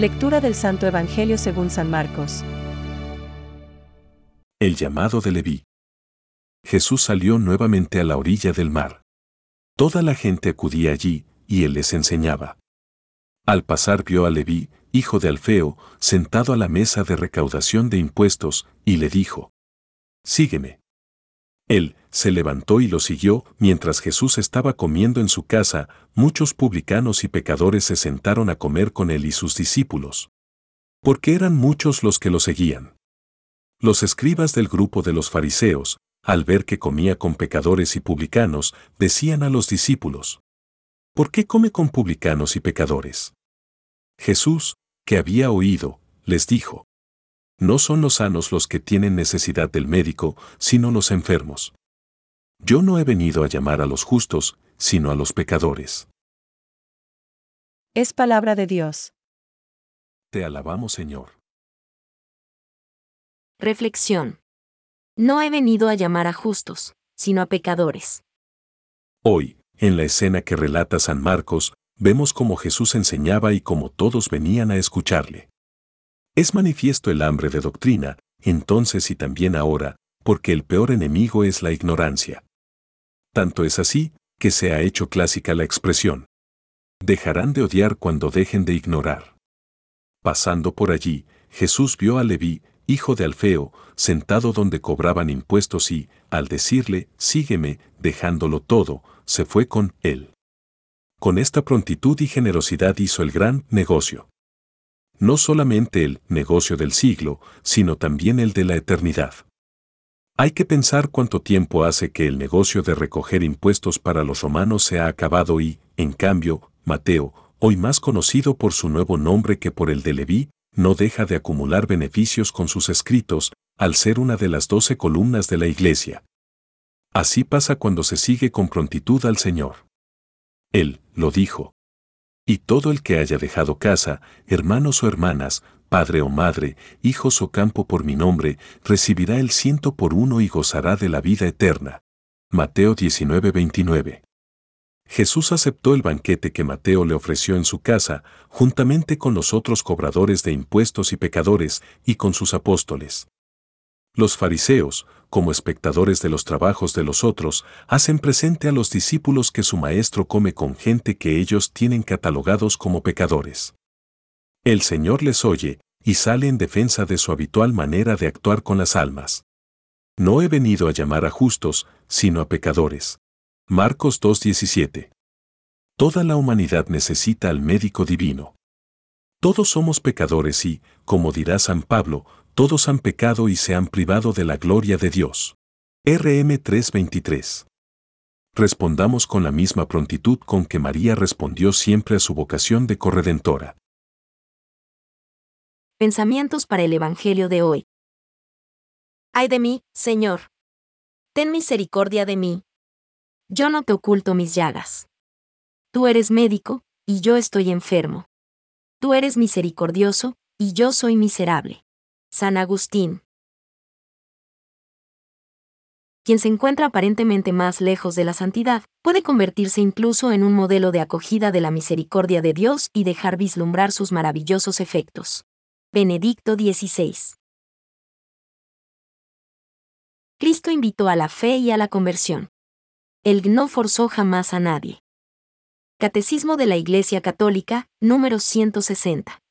Lectura del Santo Evangelio según San Marcos. El llamado de Leví. Jesús salió nuevamente a la orilla del mar. Toda la gente acudía allí, y él les enseñaba. Al pasar vio a Leví, hijo de Alfeo, sentado a la mesa de recaudación de impuestos, y le dijo, Sígueme. Él se levantó y lo siguió, mientras Jesús estaba comiendo en su casa, muchos publicanos y pecadores se sentaron a comer con él y sus discípulos. Porque eran muchos los que lo seguían. Los escribas del grupo de los fariseos, al ver que comía con pecadores y publicanos, decían a los discípulos, ¿Por qué come con publicanos y pecadores? Jesús, que había oído, les dijo, No son los sanos los que tienen necesidad del médico, sino los enfermos. Yo no he venido a llamar a los justos, sino a los pecadores. Es palabra de Dios. Te alabamos, Señor. Reflexión. No he venido a llamar a justos, sino a pecadores. Hoy, en la escena que relata San Marcos, vemos cómo Jesús enseñaba y cómo todos venían a escucharle. Es manifiesto el hambre de doctrina, entonces y también ahora, porque el peor enemigo es la ignorancia. Tanto es así, que se ha hecho clásica la expresión. Dejarán de odiar cuando dejen de ignorar. Pasando por allí, Jesús vio a Leví, hijo de Alfeo, sentado donde cobraban impuestos y, al decirle, sígueme, dejándolo todo, se fue con él. Con esta prontitud y generosidad hizo el gran negocio. No solamente el negocio del siglo, sino también el de la eternidad. Hay que pensar cuánto tiempo hace que el negocio de recoger impuestos para los romanos se ha acabado y, en cambio, Mateo, hoy más conocido por su nuevo nombre que por el de Leví, no deja de acumular beneficios con sus escritos, al ser una de las doce columnas de la Iglesia. Así pasa cuando se sigue con prontitud al Señor. Él lo dijo. Y todo el que haya dejado casa, hermanos o hermanas, padre o madre, hijos o campo por mi nombre, recibirá el ciento por uno y gozará de la vida eterna. Mateo 19:29. Jesús aceptó el banquete que Mateo le ofreció en su casa, juntamente con los otros cobradores de impuestos y pecadores, y con sus apóstoles. Los fariseos, como espectadores de los trabajos de los otros, hacen presente a los discípulos que su maestro come con gente que ellos tienen catalogados como pecadores. El Señor les oye, y sale en defensa de su habitual manera de actuar con las almas. No he venido a llamar a justos, sino a pecadores. Marcos 2.17. Toda la humanidad necesita al médico divino. Todos somos pecadores y, como dirá San Pablo, todos han pecado y se han privado de la gloria de Dios. RM 3.23. Respondamos con la misma prontitud con que María respondió siempre a su vocación de corredentora. Pensamientos para el Evangelio de hoy. Ay de mí, Señor. Ten misericordia de mí, yo no te oculto mis llagas. Tú eres médico, y yo estoy enfermo. Tú eres misericordioso, y yo soy miserable. San Agustín. Quien se encuentra aparentemente más lejos de la santidad, puede convertirse incluso en un modelo de acogida de la misericordia de Dios y dejar vislumbrar sus maravillosos efectos. Benedicto XVI. Cristo invitó a la fe y a la conversión. Él no forzó jamás a nadie. Catecismo de la Iglesia Católica, número 160.